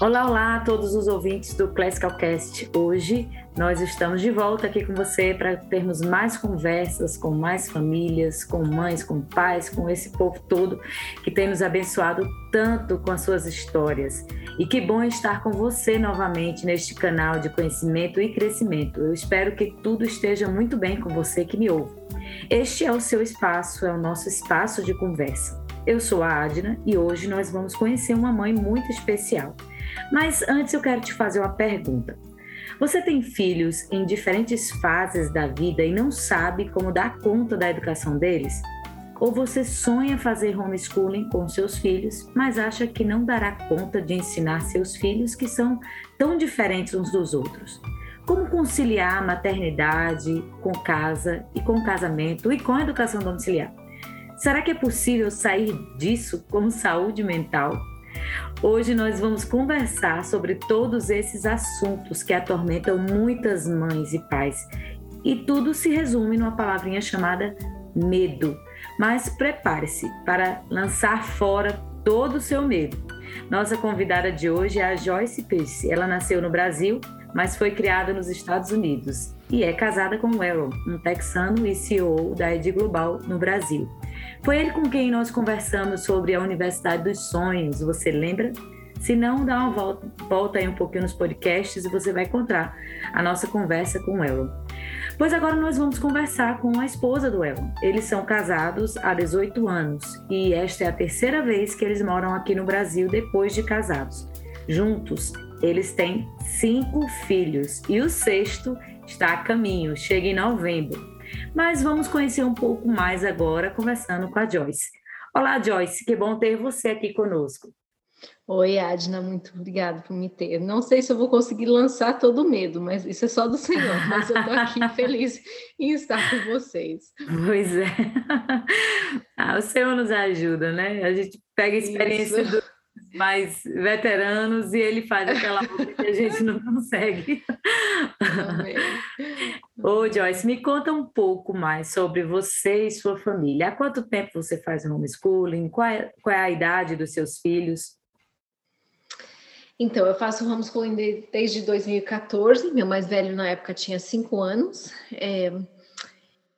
Olá, olá a todos os ouvintes do Classical Cast. Hoje nós estamos de volta aqui com você para termos mais conversas com mais famílias, com mães, com pais, com esse povo todo que tem nos abençoado tanto com as suas histórias. E que bom estar com você novamente neste canal de conhecimento e crescimento. Eu espero que tudo esteja muito bem com você que me ouve. Este é o seu espaço, é o nosso espaço de conversa. Eu sou a Adna e hoje nós vamos conhecer uma mãe muito especial. Mas antes eu quero te fazer uma pergunta. Você tem filhos em diferentes fases da vida e não sabe como dar conta da educação deles? Ou você sonha fazer homeschooling com seus filhos, mas acha que não dará conta de ensinar seus filhos que são tão diferentes uns dos outros? Como conciliar a maternidade com casa e com casamento e com a educação domiciliar? Será que é possível sair disso com saúde mental? Hoje nós vamos conversar sobre todos esses assuntos que atormentam muitas mães e pais. E tudo se resume numa palavrinha chamada medo. Mas prepare-se para lançar fora todo o seu medo. Nossa convidada de hoje é a Joyce Pierce. Ela nasceu no Brasil, mas foi criada nos Estados Unidos e é casada com Aaron, um texano e CEO da Ed Global no Brasil. Foi ele com quem nós conversamos sobre a Universidade dos Sonhos, você lembra? Se não, dá uma volta, volta aí um pouquinho nos podcasts e você vai encontrar a nossa conversa com o Elon. Pois agora nós vamos conversar com a esposa do Elon. Eles são casados há 18 anos e esta é a terceira vez que eles moram aqui no Brasil depois de casados. Juntos, eles têm cinco filhos e o sexto está a caminho, chega em novembro. Mas vamos conhecer um pouco mais agora, conversando com a Joyce. Olá, Joyce, que bom ter você aqui conosco. Oi, Adna, muito obrigada por me ter. Não sei se eu vou conseguir lançar todo o medo, mas isso é só do Senhor. Mas eu estou aqui feliz em estar com vocês. Pois é. Ah, o Senhor nos ajuda, né? A gente pega a experiência isso. do mais veteranos e ele faz aquela coisa que a gente não consegue. Ô, Joyce, me conta um pouco mais sobre você e sua família. Há quanto tempo você faz homeschooling? Qual é, qual é a idade dos seus filhos? Então, eu faço homeschooling desde 2014. Meu mais velho na época tinha cinco anos. É,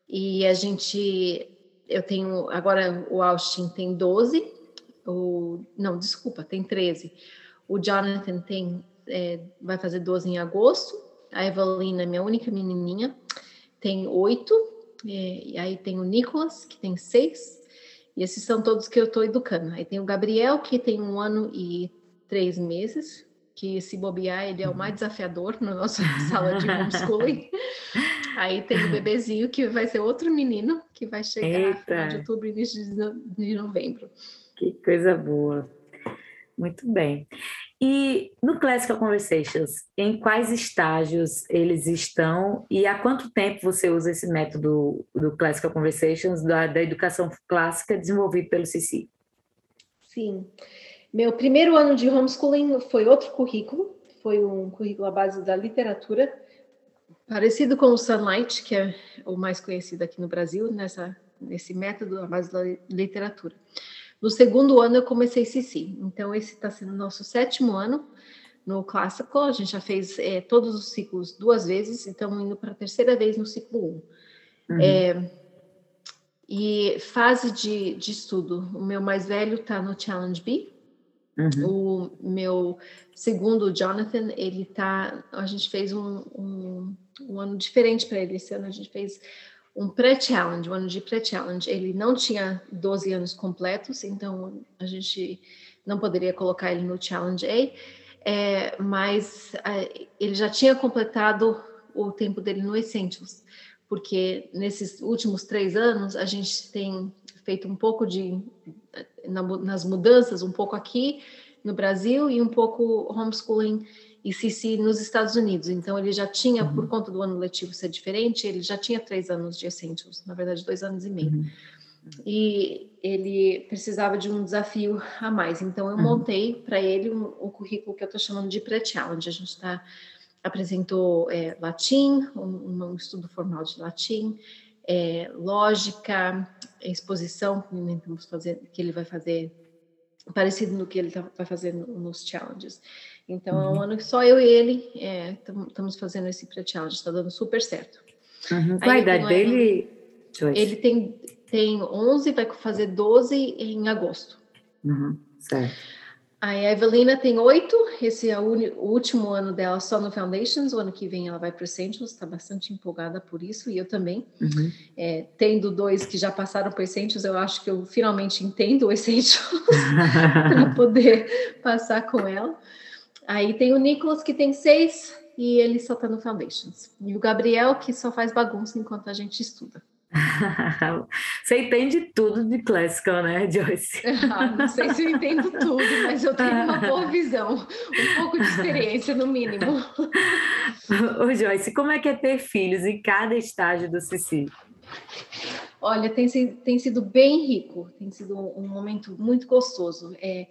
e a gente, eu tenho, agora o Austin tem 12 não, desculpa, tem 13. O Jonathan tem, é, vai fazer 12 em agosto. A Evelina, minha única menininha, tem 8. É, e aí tem o Nicholas, que tem 6. E esses são todos que eu estou educando. Aí tem o Gabriel, que tem um ano e três meses, que se bobear, ele é o mais desafiador na nossa sala de homeschooling. Aí tem o bebezinho, que vai ser outro menino, que vai chegar no final de outubro e início de novembro. Que coisa boa. Muito bem. E no Classical Conversations, em quais estágios eles estão e há quanto tempo você usa esse método do Classical Conversations, da, da educação clássica desenvolvido pelo CC? Sim. Meu primeiro ano de homeschooling foi outro currículo, foi um currículo à base da literatura, parecido com o Sunlight, que é o mais conhecido aqui no Brasil, nessa, nesse método à base da literatura. No segundo ano eu comecei CC, então esse está sendo o nosso sétimo ano no clássico. A gente já fez é, todos os ciclos duas vezes, então indo para a terceira vez no ciclo 1. Um. Uhum. É, e fase de, de estudo, o meu mais velho está no Challenge B, Uhum. O meu segundo, Jonathan, ele tá. A gente fez um, um, um ano diferente para ele. Esse ano a gente fez um pré-challenge, um ano de pré-challenge. Ele não tinha 12 anos completos, então a gente não poderia colocar ele no challenge A, é, mas é, ele já tinha completado o tempo dele no Essentials, porque nesses últimos três anos a gente tem feito um pouco de na, nas mudanças, um pouco aqui no Brasil e um pouco homeschooling e Cici nos Estados Unidos. Então, ele já tinha, uhum. por conta do ano letivo ser diferente, ele já tinha três anos de Essentials, na verdade, dois anos e meio. Uhum. E ele precisava de um desafio a mais. Então, eu uhum. montei para ele um, um, currículo que eu estou chamando de pré-challenge. A gente está apresentou é, latim, um, um, estudo formal de latim, é, lógica, exposição, que, fazer, que ele vai fazer parecido no que ele tá, vai fazer nos challenges. Então, uhum. é um uhum. ano que só eu e ele estamos é, fazendo esse pré-challenge, está dando super certo. Uhum. Qual a idade dele? Ele tem, tem 11, vai fazer 12 em agosto. Uhum. Certo. A Evelina tem oito, esse é o, o, último ano dela só no Foundations, o ano que vem ela vai para o Essentials, está bastante empolgada por isso, e eu também. Uhum. É, tendo dois que já passaram por Essentials, eu acho que eu finalmente entendo o Essentials para poder passar com ela. Aí tem o Nicholas, que tem seis, e ele só está no Foundations. E o Gabriel, que só faz bagunça enquanto a gente estuda. Você entende tudo de classical, né, Joyce? Ah, não sei se eu entendo tudo, mas eu tenho uma boa visão, um pouco de experiência, no mínimo. Ô, Joyce, como é que é ter filhos em cada estágio do Cici? Olha, tem, tem sido bem rico, tem sido um momento muito gostoso. É,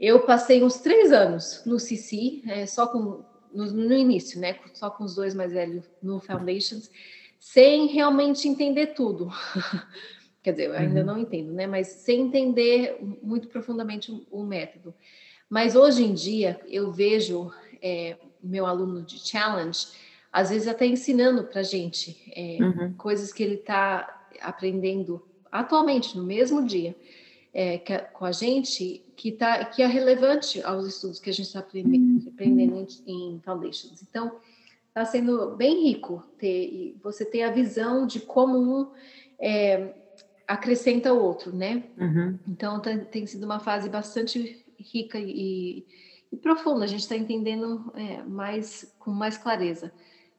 eu passei uns três anos no Cici, é, só com no, no início, né, só com os dois mais velhos no Foundations sem realmente entender tudo. Quer dizer, eu ainda uhum. não entendo, né? Mas sem entender muito profundamente o, o método. Mas hoje em dia eu vejo é, meu aluno de challenge, às vezes até ensinando para gente é, uhum. coisas que ele está aprendendo atualmente no mesmo dia é, que, com a gente que tá que é relevante aos estudos que a gente está aprendendo, aprendendo em, em foundations. Então está sendo bem rico ter você ter a visão de como um é, acrescenta o outro, né? Uhum. Então tem, tem, sido uma fase bastante rica e, e profunda. A gente está entendendo é, mais com mais clareza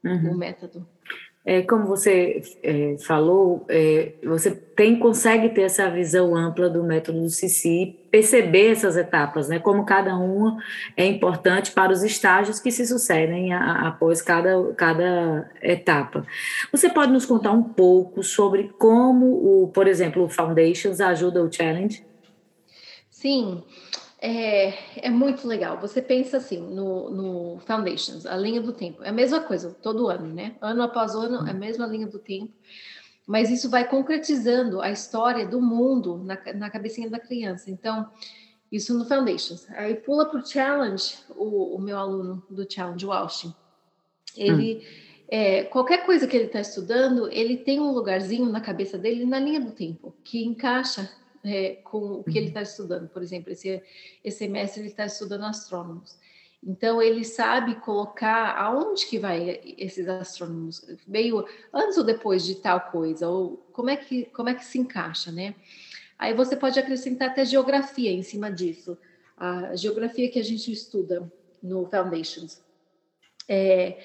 uhum. o método. É, como você é, falou, é, você tem consegue ter essa visão ampla do método do Cici, perceber essas etapas, né? Como cada uma é importante para os estágios que se sucedem a, a, após cada, cada etapa. Você pode nos contar um pouco sobre como o, por exemplo, o Foundations ajuda o Challenge? Sim. É, é muito legal. Você pensa assim no, no Foundations, a linha do tempo. É a mesma coisa todo ano, né? Ano após ano, é a mesma linha do tempo. Mas isso vai concretizando a história do mundo na, na cabecinha da criança. Então, isso no Foundations. Aí pula para o Challenge, o, meu aluno do Challenge, o Austin. Ele. Hum. É, qualquer coisa que ele está estudando, ele tem um lugarzinho na cabeça dele na linha do tempo que encaixa é, com o que ele está uhum. estudando. Por exemplo, esse, esse semestre ele está estudando astrônomos. Então ele sabe colocar aonde que vai esses astrônomos, meio antes ou depois de tal coisa, ou como é que como é que se encaixa, né? Aí você pode acrescentar até geografia em cima disso. A geografia que a gente estuda no Foundations, é,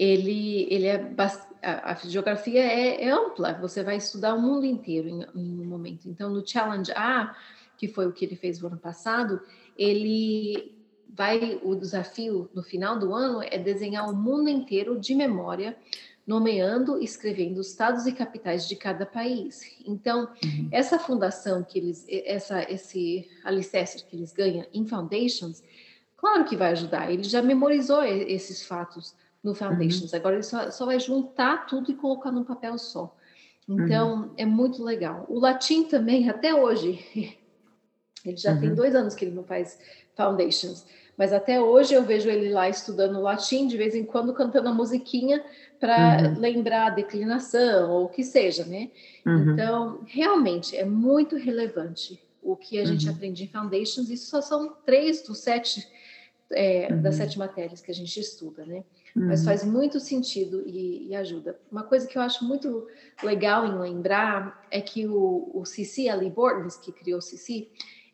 ele ele é a, a geografia é, é, ampla, você vai estudar o mundo inteiro em, em um momento. Então, no Challenge A, que foi o que ele fez no ano passado, ele vai, o desafio no final do ano é desenhar o mundo inteiro de memória, nomeando e escrevendo os estados e capitais de cada país. Então, uhum. essa fundação que eles, essa, esse alicerce que eles ganham em Foundations, claro que vai ajudar. Ele já memorizou esses fatos no Foundations. Uhum. Agora ele só, só, vai juntar tudo e colocar num papel só. Então, uhum. é muito legal. O latim também, até hoje, ele já uhum. tem dois anos que ele não faz Foundations, mas até hoje eu vejo ele lá estudando latim, de vez em quando cantando a musiquinha para uhum. lembrar a declinação ou o que seja, né? Uhum. Então, realmente é muito relevante o que a gente uhum. aprende em Foundations. Isso só são três dos sete, é, das sete matérias que a gente estuda, né? Mas uhum. faz muito sentido e, e, ajuda. Uma coisa que eu acho muito legal em lembrar é que o, o Cici, a Lee Bortons, que criou o Cici,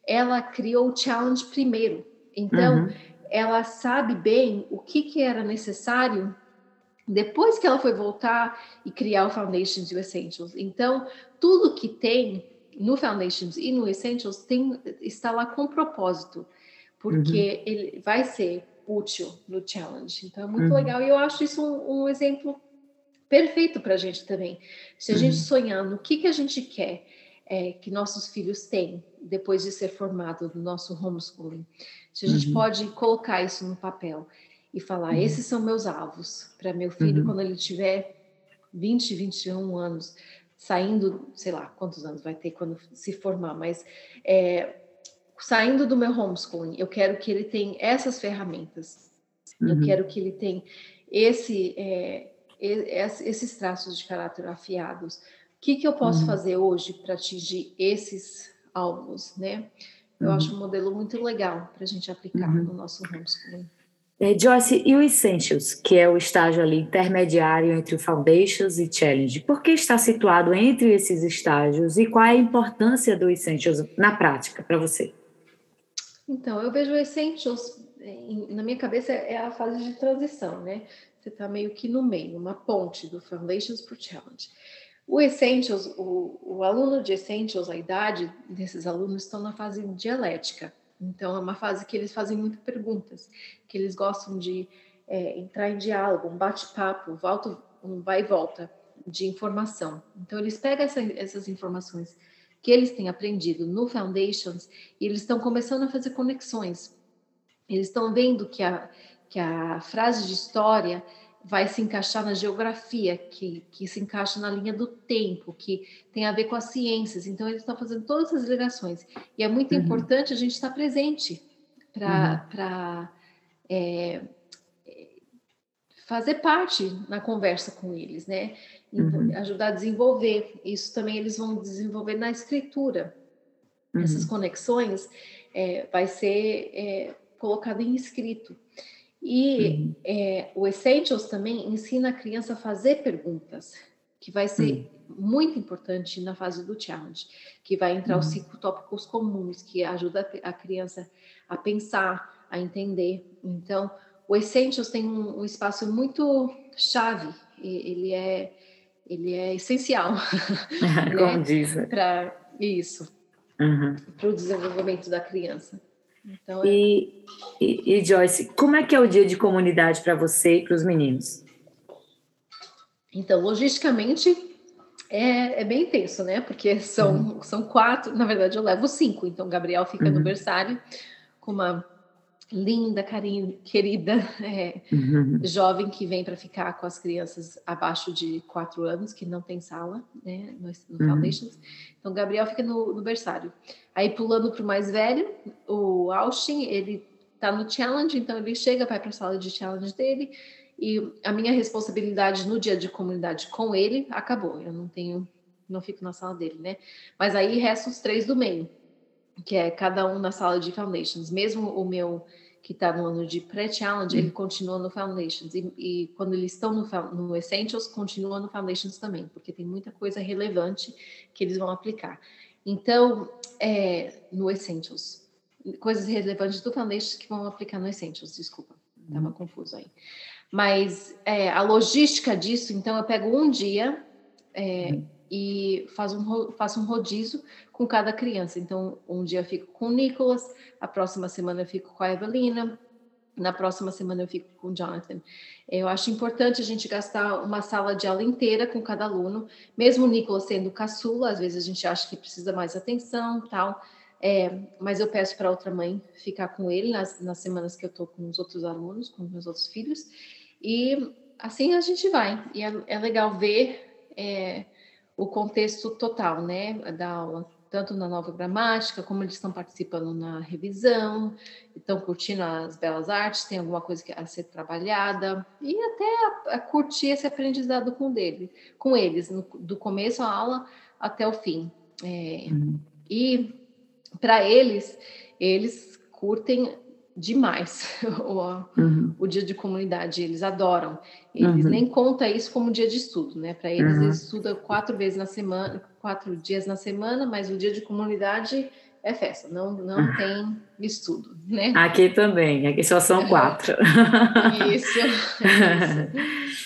ela criou o challenge primeiro. Então, uhum. ela sabe bem o que, que era necessário depois que ela foi voltar e criar o Foundations e o Essentials. Então, tudo que tem no Foundations e no Essentials tem, está lá com propósito, porque uhum. ele vai ser útil no challenge. Então é muito uhum. legal e eu acho isso um, um exemplo perfeito para a gente também. Se a uhum. gente sonhar no que, que a gente quer é, que nossos filhos têm depois de ser formado no nosso homeschooling, se a gente uhum. pode colocar isso no papel e falar: uhum. esses são meus alvos para meu filho uhum. quando ele tiver 20, 21 anos, saindo, sei lá quantos anos vai ter quando se formar, mas é, saindo do meu homeschooling, eu quero que ele tenha essas ferramentas. Uhum. Eu quero que ele tenha esse, é, esses traços de caráter afiados. O que, que eu posso uhum. fazer hoje para atingir esses alvos, né? Eu uhum. acho um modelo muito legal para a gente aplicar uhum. no nosso homeschooling. É, Joyce, e o Essentials, que é o estágio ali intermediário entre o Foundations e Challenge, por que está situado entre esses estágios e qual é a importância do Essentials na prática para você? Então, eu vejo o Essentials, na minha cabeça, é a fase de transição, né? Você está meio que no meio, uma ponte do Foundations para o Challenge. O Essentials, o, o aluno de Essentials, a idade desses alunos estão na fase dialética. Então, é uma fase que eles fazem muitas perguntas, que eles gostam de é, entrar em diálogo, um bate-papo, um vai e volta de informação. Então, eles pegam essa, essas informações que eles têm aprendido no Foundations e eles estão começando a fazer conexões. Eles estão vendo que a, que a frase de história vai se encaixar na geografia, que, que se encaixa na linha do tempo, que tem a ver com as ciências. Então, eles estão fazendo todas essas ligações. E é muito uhum. importante a gente estar presente para uhum. é, fazer parte na conversa com eles, né? Então, uhum. Ajudar a desenvolver. Isso também eles vão desenvolver na escritura. Essas uhum. conexões é, vai ser é, colocado em escrito. E uhum. é, o Essentials também ensina a criança a fazer perguntas, que vai ser uhum. muito importante na fase do challenge, que vai entrar uhum. os cinco tópicos comuns, que ajuda a criança a pensar, a entender. Então, o Essentials tem um, um espaço muito chave, ele é, ele é essencial. Como né? diz. Para isso, uhum. para o desenvolvimento da criança. Então, é... e, e, e, Joyce, como é que é o dia de comunidade para você e para os meninos? Então, logisticamente é, é, bem intenso, né? Porque são, uhum. são quatro, na verdade eu levo cinco, então Gabriel fica uhum. no berçário com uma linda, carinho, querida é, uhum. jovem que vem para ficar com as crianças abaixo de quatro anos, que não tem sala, né, no, no uhum. Foundations. Então, Gabriel fica no, no berçário. Aí, pulando para o mais velho, o Austin, ele está no challenge, então ele chega, vai para a sala de challenge dele, e a minha responsabilidade no dia de comunidade com ele acabou. Eu não tenho, não fico na sala dele, né? Mas aí restam os três do meio que é cada um na sala de Foundations. Mesmo o meu que está no ano de pré-challenge, ele continua no Foundations. E, e, quando eles estão no, no Essentials, continua no Foundations também, porque tem muita coisa relevante que eles vão aplicar. Então, é, no Essentials, coisas relevantes do Foundations que vão aplicar no Essentials, desculpa, estava uhum. confuso aí. Mas é, a logística disso, então, eu pego um dia é, uhum. E faço um, faço um rodízio com cada criança. Então, um dia eu fico com o Nicolas, a próxima semana eu fico com a Evelina, na próxima semana eu fico com o Jonathan. Eu acho importante a gente gastar uma sala de aula inteira com cada aluno, mesmo o Nicolas sendo caçula, às vezes a gente acha que precisa mais atenção tal. É, mas eu peço para outra mãe ficar com ele nas, nas semanas que eu estou com os outros alunos, com os meus outros filhos, e assim a gente vai. E é, é legal ver é, o contexto total, né, da aula tanto na nova gramática, como eles estão participando na revisão, estão curtindo as belas artes, tem alguma coisa a ser trabalhada, e até a, a curtir esse aprendizado com, dele, com eles, no, do começo da aula até o fim. É, uhum. E para eles, eles curtem demais o, uhum. o, dia de comunidade, eles adoram. Eles uhum. nem contam isso como dia de estudo, né? Para eles, uhum. eles estudam quatro vezes na semana, quatro dias na semana, mas o dia de comunidade é festa, não, não uhum. tem estudo, né? Aqui também, aqui só são quatro. isso, isso.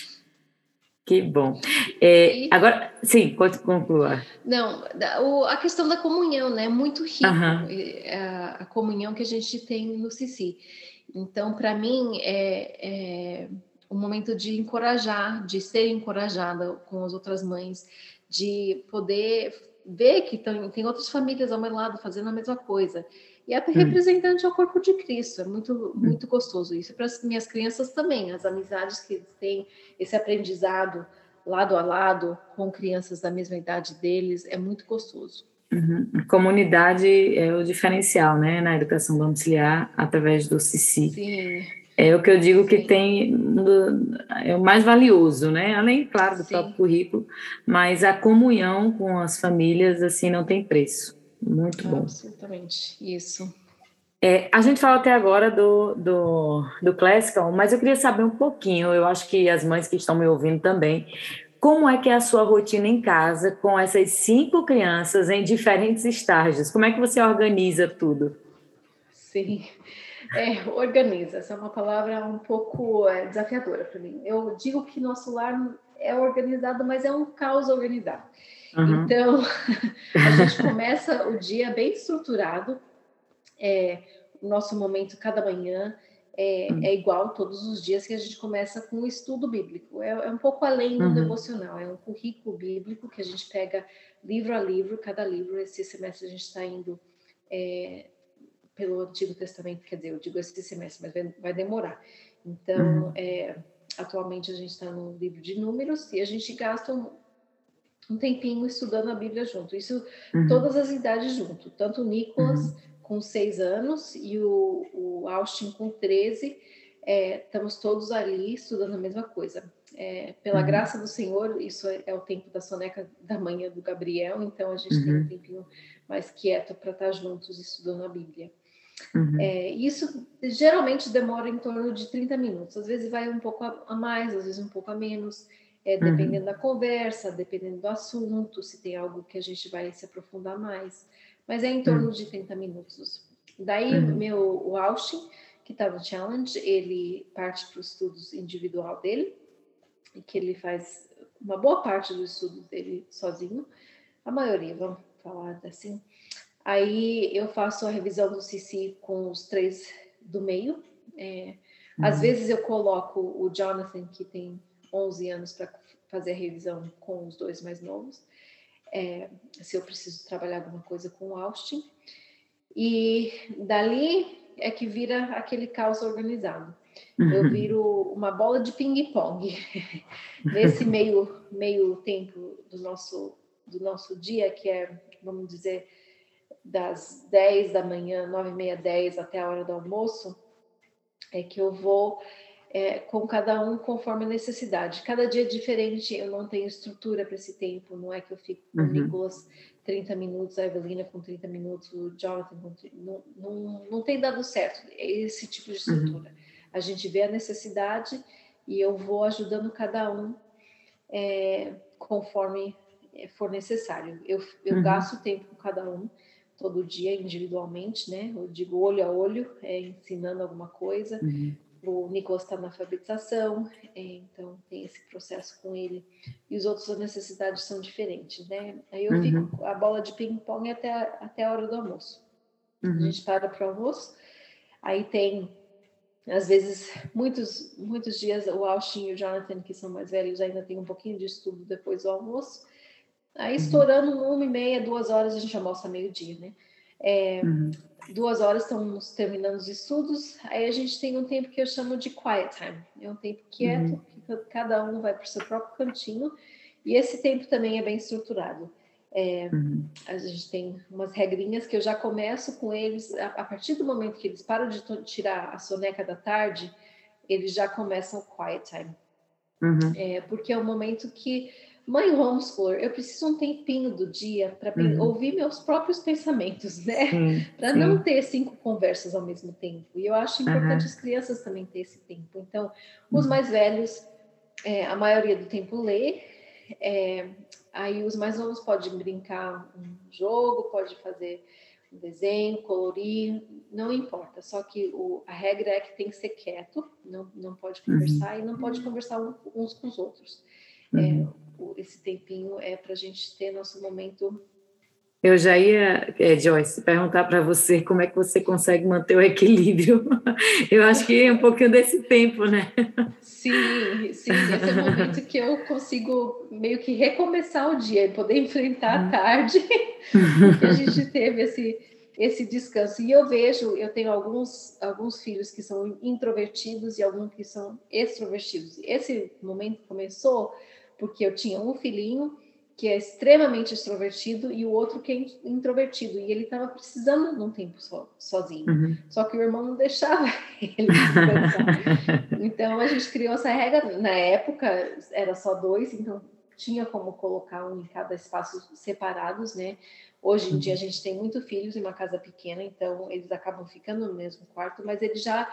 Que bom. É, agora, sim, pode concluir. Não, a questão da comunhão, né? Muito rico uhum. a, comunhão que a gente tem no Cici. Então, para mim, é, é um momento de encorajar, de ser encorajada com as outras mães, de poder ver que tem, tem outras famílias ao meu lado fazendo a mesma coisa. E até hum. representante ao corpo de Cristo. É muito, hum. muito gostoso isso. Para as minhas crianças também, as amizades que têm, esse aprendizado lado a lado com crianças da mesma idade deles, é muito gostoso. Uhum. Comunidade é o diferencial, né, na educação domiciliar através do CICI. Sim. É o que eu digo Sim. que tem é o mais valioso, né? Além, claro, do Sim. próprio currículo, mas a comunhão com as famílias assim não tem preço. Muito bom. Absolutamente, isso. É, a gente falou até agora do, do, do Classical, mas eu queria saber um pouquinho, eu acho que as mães que estão me ouvindo também, como é que é a sua rotina em casa com essas cinco crianças em diferentes estágios? Como é que você organiza tudo? Sim, é, organiza. Essa é uma palavra um pouco é, desafiadora para mim. Eu digo que nosso lar é organizado, mas é um caos organizado. Uhum. Então, a gente começa o dia bem estruturado. É, o nosso momento cada manhã é, hum. é, igual todos os dias que a gente começa com o estudo bíblico. É, é um pouco além do uhum. devocional, é um currículo bíblico que a gente pega livro a livro, cada livro. Esse semestre a gente está indo é, pelo Antigo Testamento, quer dizer, eu digo esse semestre, mas vai, vai demorar. Então, uhum. É, atualmente a gente está no livro de Números e a gente gasta um, um tempinho estudando a Bíblia junto. Isso, uhum. todas as idades junto, tanto o Nicolas uhum com seis anos e o, o Austin com 13. É, estamos todos ali estudando a mesma coisa. É, pela uhum. graça do Senhor, isso é, é, o tempo da soneca da manhã do Gabriel, então a gente uhum. tem um uhum. tempinho mais quieto para estar juntos estudando a Bíblia. Uhum. É, isso geralmente demora em torno de 30 minutos, às vezes vai um pouco a mais, às vezes um pouco a menos, é, uhum. dependendo da conversa, dependendo do assunto, se tem algo que a gente vai se aprofundar mais mas é em torno uhum. de 30 minutos. Daí, uhum. meu, o Austin, que está no Challenge, ele parte para os estudos individual dele, e que ele faz uma boa parte dos estudos dele sozinho, a maioria, vamos falar assim. Aí eu faço a revisão do CC com os três do meio. É, uhum. Às vezes eu coloco o Jonathan, que tem 11 anos, para fazer a revisão com os dois mais novos é, se eu preciso trabalhar alguma coisa com o Austin. E dali é que vira aquele caos organizado. Eu uhum. viro uma bola de ping-pong. Nesse meio, meio tempo do nosso, do nosso dia, que é, vamos dizer, das 10 da manhã, 9 e meia, 10 até a hora do almoço, é que eu vou é, com cada um conforme a necessidade. Cada dia é diferente, eu não tenho estrutura para esse tempo, não é que eu fico com uhum. o Nicolas 30 minutos, a Evelina com 30 minutos, o Jonathan com 30, não, não, não tem dado certo esse tipo de uhum. estrutura. Uhum. A gente vê a necessidade e eu vou ajudando cada um é, conforme é, for necessário. Eu, eu uhum. gasto tempo com cada um todo dia individualmente, né? Eu digo olho a olho, é, ensinando alguma coisa, uhum o Nicolas está na alfabetização, é, então tem esse processo com ele. E os outros, as necessidades são diferentes, né? Aí eu uhum. fico a bola de ping-pong até, até a hora do almoço. Uhum. A gente para para o almoço, aí tem, às vezes, muitos, muitos dias, o Austin e o Jonathan, que são mais velhos, ainda tem um pouquinho de estudo depois do almoço. Aí, uhum. estourando uma e meia, duas horas, a gente almoça meio-dia, né? É, uhum duas horas estamos terminando os estudos, aí a gente tem um tempo que eu chamo de quiet time, é um tempo quieto, uhum. que cada um vai para o seu próprio cantinho, e esse tempo também é bem estruturado. É, uhum. A gente tem umas regrinhas que eu já começo com eles, a, a, partir do momento que eles param de tirar a soneca da tarde, eles já começam o quiet time. Uhum. É, porque é o momento que Mãe homeschooler, eu preciso um tempinho do dia para uhum. ouvir meus próprios pensamentos, né? Para não ter cinco conversas ao mesmo tempo. E eu acho importante uhum. as crianças também ter esse tempo. Então, os uhum. mais velhos, é, a maioria do tempo lê. É, aí os mais novos podem brincar um jogo, pode fazer um desenho, colorir, não importa. Só que o, a regra é que tem que ser quieto, não, não pode uhum. conversar e não pode conversar uns com os outros. Uhum. É, esse tempinho é para a gente ter nosso momento. Eu já ia, é, Joyce, perguntar para você como é que você consegue manter o equilíbrio. Eu acho que é um pouquinho desse tempo, né? Sim, sim, esse é o momento que eu consigo meio que recomeçar o dia e poder enfrentar a uhum. tarde, que a gente teve esse, esse descanso. E eu vejo, eu tenho alguns, alguns filhos que são introvertidos e alguns que são extrovertidos. Esse momento começou porque eu tinha um filhinho que é extremamente extrovertido e o outro que é introvertido. E ele estava precisando de um tempo so, sozinho. Uhum. Só que o irmão não deixava ele Então a gente criou essa regra. Na época era só dois, então tinha como colocar um em cada espaço separados, né? Hoje em dia a uhum. gente tem muito filhos em uma casa pequena, então eles acabam ficando no mesmo quarto, mas eles já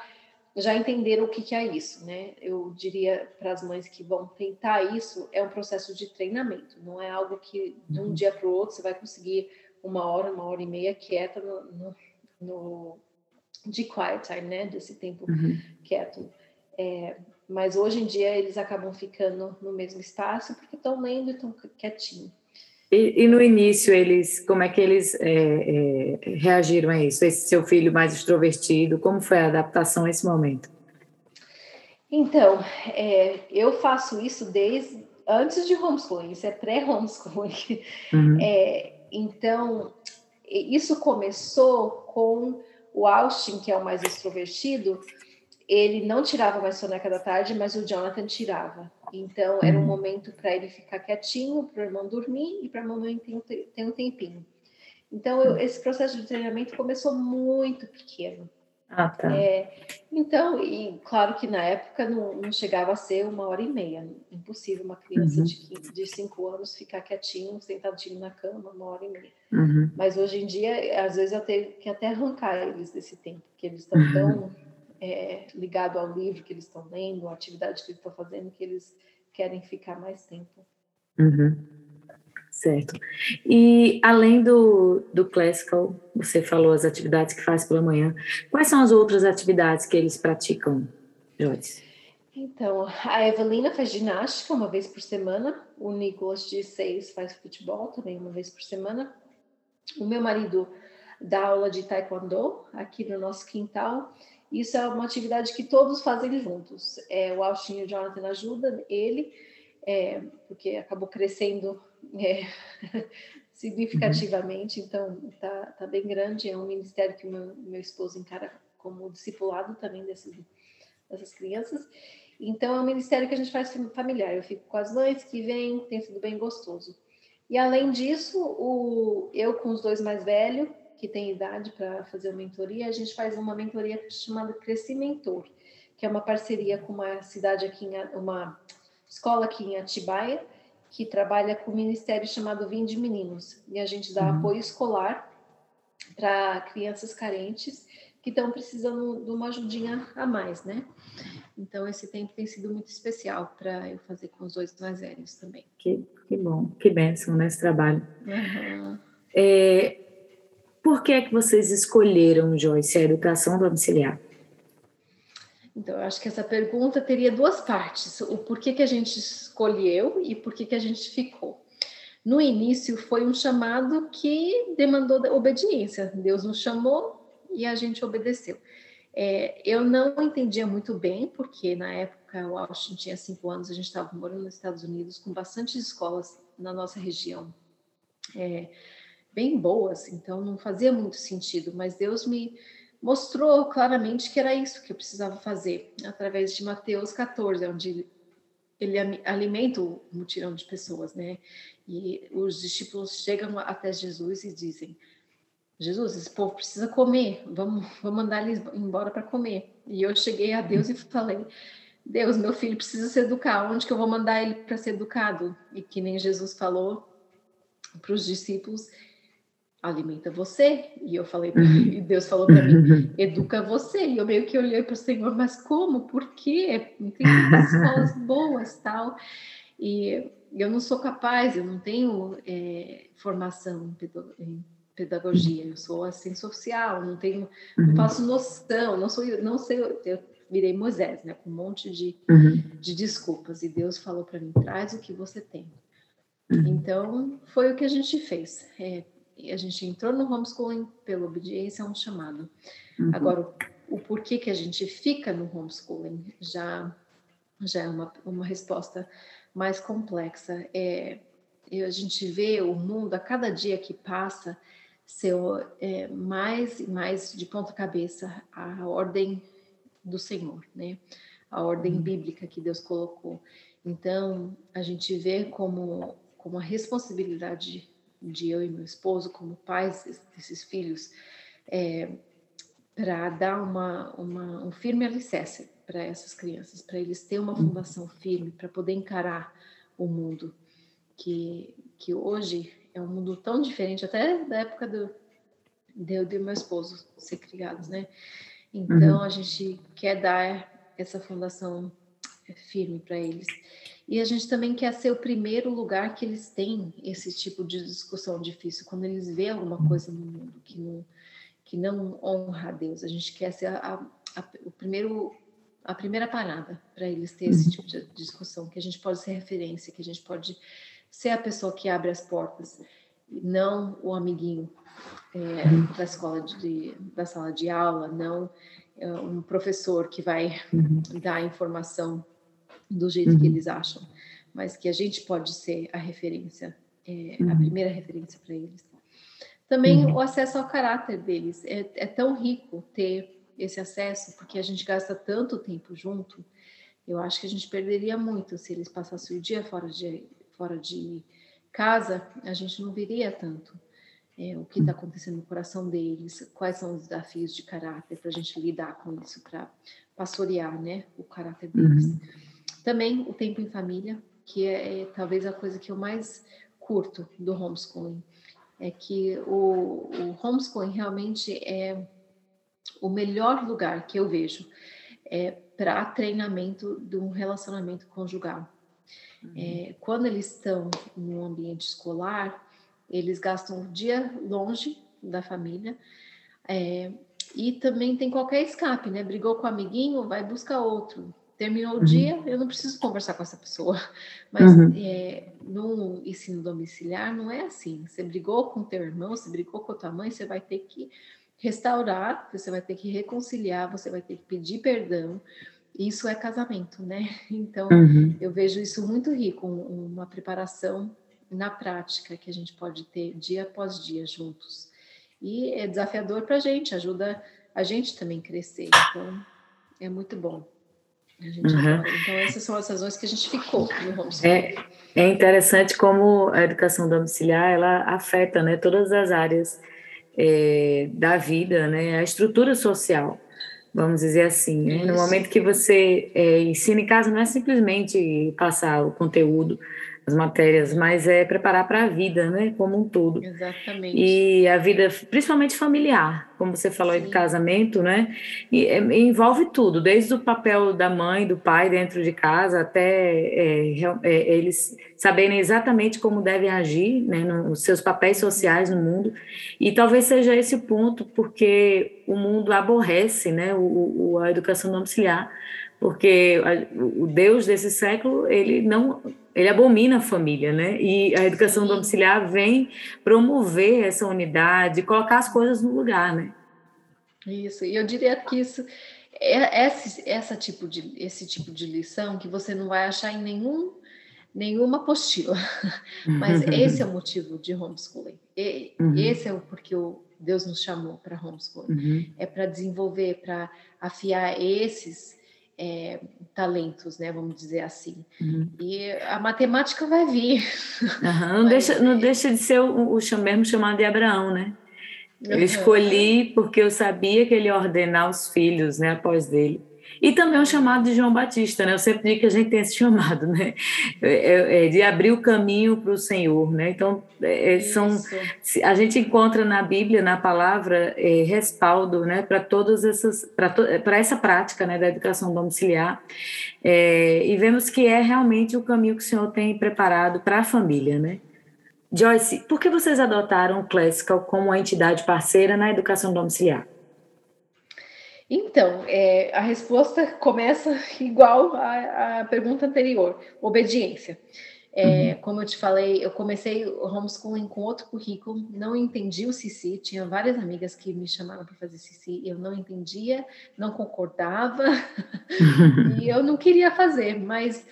já entenderam o que, que é isso, né? Eu diria para as mães que vão tentar isso, é um processo de treinamento, não é algo que de um uhum. dia para o outro você vai conseguir uma hora, uma hora e meia quieta no, no, no de quiet time, né? Desse tempo uhum. quieto. É, mas hoje em dia eles acabam ficando no mesmo espaço porque estão lendo e estão quietinho. E, e, no início eles, como é que eles é, é, reagiram a isso? Esse seu filho mais extrovertido, como foi a adaptação a esse momento? Então, é, eu faço isso desde antes de homeschooling, isso é pré-homeschooling. Uhum. É, então, isso começou com o Austin, que é o mais extrovertido, ele não tirava mais soneca da tarde, mas o Jonathan tirava. Então, era um uhum. momento para ele ficar quietinho, para o irmão dormir e para a mamãe ter, ter um tempinho. Então, eu, esse processo de treinamento começou muito pequeno. Ah, tá. É, então, e claro que na época não, não, chegava a ser uma hora e meia. Impossível uma criança uhum. de, de cinco anos ficar quietinho, sentadinho na cama, uma hora e meia. Uhum. Mas hoje em dia, às vezes eu tenho que até arrancar eles desse tempo, porque eles estão uhum. tão é, ligado ao livro que eles estão lendo, à atividade que eles estão fazendo, que eles querem ficar mais tempo. Uhum. Certo. E além do, do Classical, você falou as atividades que faz pela manhã, quais são as outras atividades que eles praticam, Joyce? Então, a Evelina faz ginástica uma vez por semana, o Nicolas de seis faz futebol também uma vez por semana, o meu marido dá aula de taekwondo aqui no nosso quintal isso é uma atividade que todos fazem juntos. É, o Austin e o Jonathan ajudam ele, é, porque acabou crescendo é, significativamente, então tá, tá bem grande. É um ministério que o meu, meu esposo encara como discipulado também desses, dessas crianças. Então, é um ministério que a gente faz familiar. Eu fico com as mães que vêm, tem sido bem gostoso. E além disso, o, eu com os dois mais velhos, que tem idade para fazer uma mentoria, a gente faz uma mentoria chamada Crescimentor, que é uma parceria com uma cidade aqui, em, uma escola aqui em Atibaia, que trabalha com um ministério chamado Vinde Meninos. E a gente dá uhum. apoio escolar para crianças carentes que estão precisando de uma ajudinha a mais, né? Então, esse tempo tem sido muito especial para eu fazer com os dois mais velhos também. Que, que bom, que bênção nesse trabalho. Uhum. É, por que é que vocês escolheram, Joyce, a educação domiciliar? Então, eu acho que essa pergunta teria duas partes. O porquê que a gente escolheu e por que a gente ficou. No início, foi um chamado que demandou obediência. Deus nos chamou e a gente obedeceu. É, eu não entendia muito bem, porque na época o Austin tinha cinco anos, a gente estava morando nos Estados Unidos, com bastantes escolas na nossa região. É, bem boas, então não fazia muito sentido, mas Deus me mostrou claramente que era isso que eu precisava fazer, através de Mateus 14, onde ele alimenta o mutirão de pessoas, né? E os discípulos chegam até Jesus e dizem: Jesus, esse povo precisa comer, vamos, vamos mandar eles embora para comer. E eu cheguei a Deus e falei: Deus, meu filho precisa se educar, onde que eu vou mandar ele para ser educado? E que nem Jesus falou para os discípulos, alimenta você. E eu falei, uhum. e Deus falou para mim, educa você. E eu meio que olhei para o Senhor, mas como? Por quê? Tem escolas boas, tal. E eu não sou capaz, eu não tenho é, formação em pedagogia, eu sou assistente social, não tenho, não uhum. faço noção, não sou, não sei, eu virei Moisés, né, com um monte de, uhum. de desculpas. E Deus falou para mim, traz o que você tem. Uhum. Então, foi o que a gente fez. É, a gente entrou no homeschooling pela obediência a um chamado. Uhum. Agora, o, o, porquê que a gente fica no homeschooling já, já é uma, uma resposta mais complexa. É, a gente vê o mundo a cada dia que passa ser é, mais e mais de ponta cabeça a ordem do Senhor, né? A ordem uhum. bíblica que Deus colocou. Então, a gente vê como como a responsabilidade de eu e meu esposo, como pais desses filhos, é, para dar uma, uma, um firme alicerce para essas crianças, para eles terem uma fundação firme, para poder encarar o mundo que, que hoje é um mundo tão diferente, até da época do, de do meu esposo ser criados, né? Então uhum. a gente quer dar essa fundação firme para eles. E a gente também quer ser o primeiro lugar que eles têm esse tipo de discussão difícil, quando eles veem alguma coisa no mundo que não, que não honra a Deus. A gente quer ser a, a, o primeiro, a primeira parada para eles ter esse tipo de discussão, que a gente pode ser referência, que a gente pode ser a pessoa que abre as portas, não o amiguinho é, da escola de, da sala de aula, não é, um professor que vai uhum. dar informação do jeito uhum. que eles acham, mas que a gente pode ser a referência, é, uhum. a primeira referência para eles. Também uhum. o acesso ao caráter deles. É, é, tão rico ter esse acesso, porque a gente gasta tanto tempo junto. Eu acho que a gente perderia muito se eles passassem o dia fora de, fora de casa, a gente não viria tanto. É, o que está acontecendo no coração deles, quais são os desafios de caráter para a gente lidar com isso, para pastorear né, o caráter deles. Uhum. Também o tempo em família, que é, é, talvez a coisa que eu mais curto do homeschooling, é que o, o homeschooling realmente é o melhor lugar que eu vejo é, para treinamento de um relacionamento conjugal. Uhum. É, quando eles estão no ambiente escolar, eles gastam o dia longe da família é, e também tem qualquer escape, né? Brigou com o amiguinho, vai buscar outro. Terminou o uhum. dia, eu não preciso conversar com essa pessoa. Mas uhum. é, no ensino domiciliar não é assim. Você brigou com teu irmão, você brigou com a tua mãe, você vai ter que restaurar, você vai ter que reconciliar, você vai ter que pedir perdão. Isso é casamento, né? Então, uhum. eu vejo isso muito rico, uma preparação na prática que a gente pode ter dia após dia juntos. E é desafiador para a gente, ajuda a gente também crescer. Então, é muito bom. Uhum. Então, essas são as razões que a gente ficou no homeschooling. É, é interessante como a educação domiciliar, ela afeta né, todas as áreas é, da vida, né, a estrutura social, vamos dizer assim. Né? No momento que você é, ensina em casa, não é simplesmente passar o conteúdo, as matérias, mas é preparar para a vida, né, como um todo. Exatamente. E a vida, principalmente familiar, como você falou Sim. aí do casamento, né, e, é, envolve tudo, desde o papel da mãe, do pai dentro de casa, até é, é, eles saberem exatamente como devem agir, né, nos seus papéis sociais no mundo. E talvez seja esse o ponto, porque o mundo aborrece, né, o, o a educação domiciliar, porque o Deus desse século ele não ele abomina a família, né? E a educação domiciliar vem promover essa unidade, colocar as coisas no lugar, né? Isso. E eu diria que isso é esse, essa tipo de esse tipo de lição que você não vai achar em nenhum nenhuma apostila. Mas esse é o motivo de homeschooling. E, uhum. Esse é o porque o Deus nos chamou para homeschooling. Uhum. É para desenvolver, para afiar esses é, talentos, né? Vamos dizer assim. Uhum. E a matemática vai vir. Uhum. Não, deixa, não deixa de ser o, o mesmo chamado de Abraão, né? Eu escolhi porque eu sabia que ele ia ordenar os filhos, né, após dele. E também o chamado de João Batista, né? Eu sempre digo que a gente tem esse chamado, né? É, é, é de abrir o caminho para o Senhor, né? Então, é, é são, a gente encontra na Bíblia, na palavra, é, respaldo, né? Para todas essas, para essa prática, né? Da educação domiciliar. e vemos que é realmente o caminho que o Senhor tem preparado para a família, né? Joyce, por que vocês adotaram o Classical como a entidade parceira na educação domiciliar? Então, é, a resposta começa igual à, à pergunta anterior: obediência. É, uhum. Como eu te falei, eu comecei o homeschooling com outro currículo, não entendi o CC, tinha várias amigas que me chamaram para fazer CC, eu não entendia, não concordava, e eu não queria fazer, mas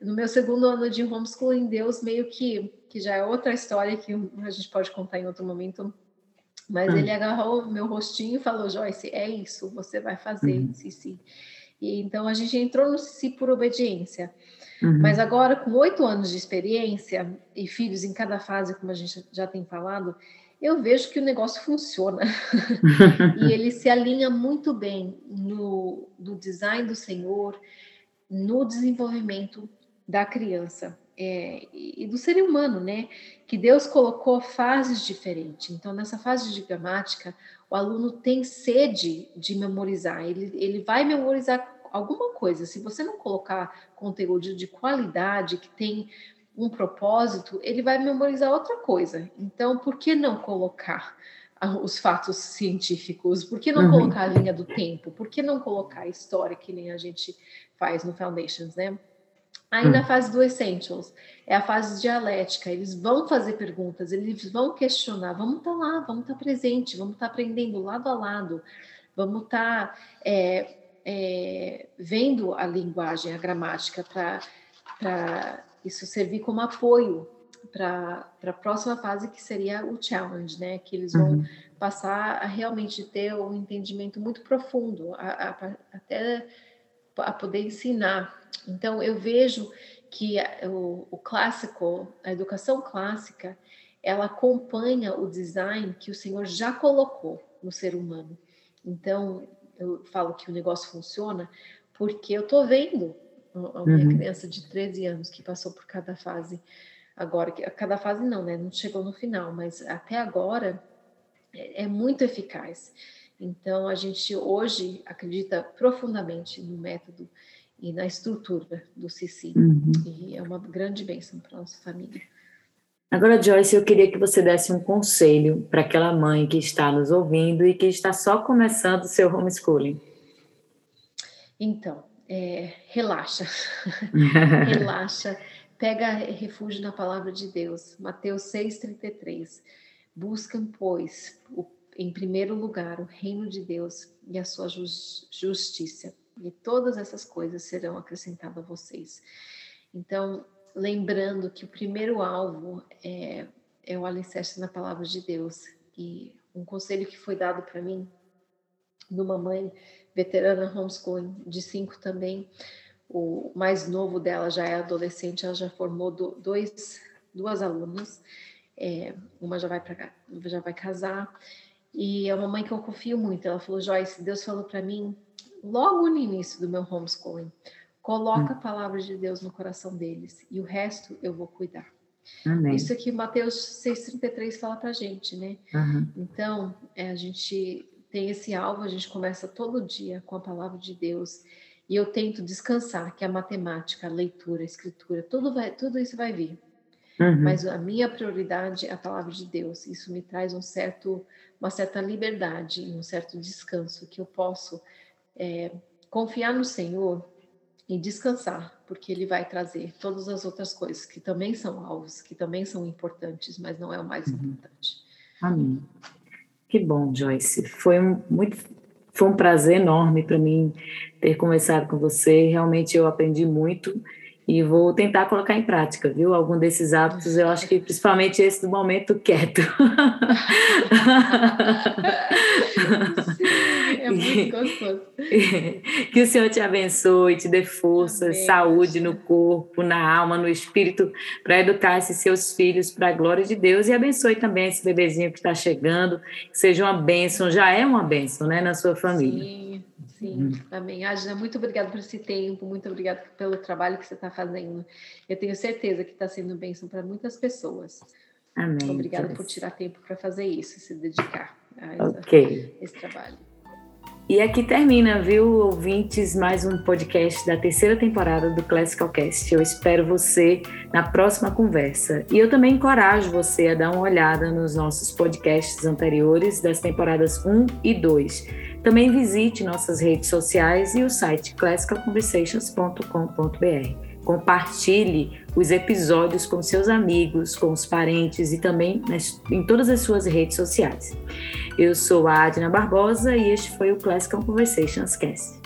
no meu segundo ano de homeschooling, Deus meio que, que já é outra história que a gente pode contar em outro momento, mas hum. ele agarrou meu rostinho e falou: Joyce, é isso, você vai fazer, uhum. Cici. E, então a gente entrou no si por obediência. Uhum. Mas agora, com oito anos de experiência e filhos em cada fase, como a gente já tem falado, eu vejo que o negócio funciona e ele se alinha muito bem no, no design do Senhor, no desenvolvimento da criança é, e do ser humano, né? Que Deus colocou fases diferentes. Então, nessa fase de gramática, o aluno tem sede de memorizar, ele, ele vai memorizar alguma coisa. Se você não colocar conteúdo de qualidade que tem um propósito, ele vai memorizar outra coisa. Então, por que não colocar os fatos científicos? Por que não uhum. colocar a linha do tempo? Por que não colocar a história que nem a gente faz no Foundations, né? Aí na fase do Essentials, é a fase dialética, eles vão fazer perguntas, eles vão questionar, vamos estar tá lá, vamos estar tá presente, vamos estar tá aprendendo lado a lado, vamos estar tá, é, é, vendo a linguagem, a gramática, para isso servir como apoio para a próxima fase, que seria o challenge, né? Que eles vão uhum. passar a realmente ter um entendimento muito profundo, a, a, até a poder ensinar. Então, eu vejo que o, o clássico, a educação clássica, ela acompanha o design que o Senhor já colocou no ser humano. Então, eu falo que o negócio funciona porque eu estou vendo a minha uhum. criança de 13 anos que passou por cada fase. Agora, cada fase não, né? Não chegou no final, mas até agora é, é muito eficaz. Então, a gente hoje acredita profundamente no método e na estrutura do CC. Uhum. E é uma grande bênção para a nossa família. Agora, Joyce, eu queria que você desse um conselho para aquela mãe que está nos ouvindo e que está só começando o seu homeschooling. Então, é, relaxa, relaxa, pega refúgio na palavra de Deus. Mateus 6,33. Buscam, pois, o, em primeiro lugar o reino de Deus e a sua justiça, e todas essas coisas serão acrescentadas a vocês. Então, lembrando que o primeiro alvo é, é o alicerce na palavra de Deus. E um conselho que foi dado para mim, de uma mãe veterana homeschooling, de cinco também. O mais novo dela já é adolescente, ela já formou dois, duas alunas. É, uma já vai para já vai casar e é uma mãe que eu confio muito. Ela falou, Joyce, Deus falou para mim logo no início do meu homeschooling, coloca hum. a palavra de Deus no coração deles e o resto eu vou cuidar. Amém. Isso aqui Mateus 6,33 fala para gente, né? Uhum. Então, é, a gente tem esse alvo, a gente começa todo dia com a palavra de Deus e eu tento descansar, que a matemática, a leitura, a escritura, tudo, vai, tudo isso vai vir. Uhum. Mas a minha prioridade é a palavra de Deus. Isso me traz um certo, uma certa liberdade, um certo descanso que eu posso é, confiar no Senhor e descansar, porque Ele vai trazer todas as outras coisas que também são alvos, que também são importantes, mas não é o mais uhum. importante. Amém. Que bom, Joyce. Foi um, muito, foi um prazer enorme para mim ter conversado com você. Realmente eu aprendi muito e vou tentar colocar em prática, viu? Algum desses hábitos, eu acho que principalmente esse do momento quieto. É muito gostoso. Que o Senhor te abençoe, te dê força, Amém. saúde no corpo, na alma, no espírito, para educar esses seus filhos para a glória de Deus e abençoe também esse bebezinho que está chegando, que seja uma bênção, já é uma bênção, né, na sua família. Sim. Sim, uhum. amém. Agina, muito obrigada por esse tempo, muito obrigada pelo trabalho que você está fazendo. Eu tenho certeza que está sendo bênção para muitas pessoas. Amém. Obrigada por tirar tempo para fazer isso, se dedicar a essa, okay. esse trabalho. E aqui termina, viu, ouvintes, mais um podcast da terceira temporada do Classical Cast. Eu espero você na próxima conversa. E eu também encorajo você a dar uma olhada nos nossos podcasts anteriores das temporadas 1 e 2. Também visite nossas redes sociais e o site classicalconversations.com.br. Compartilhe os episódios com seus amigos, com os parentes e também nas, em todas as suas redes sociais. Eu sou a Adna Barbosa e este foi o Classical Conversations Cast.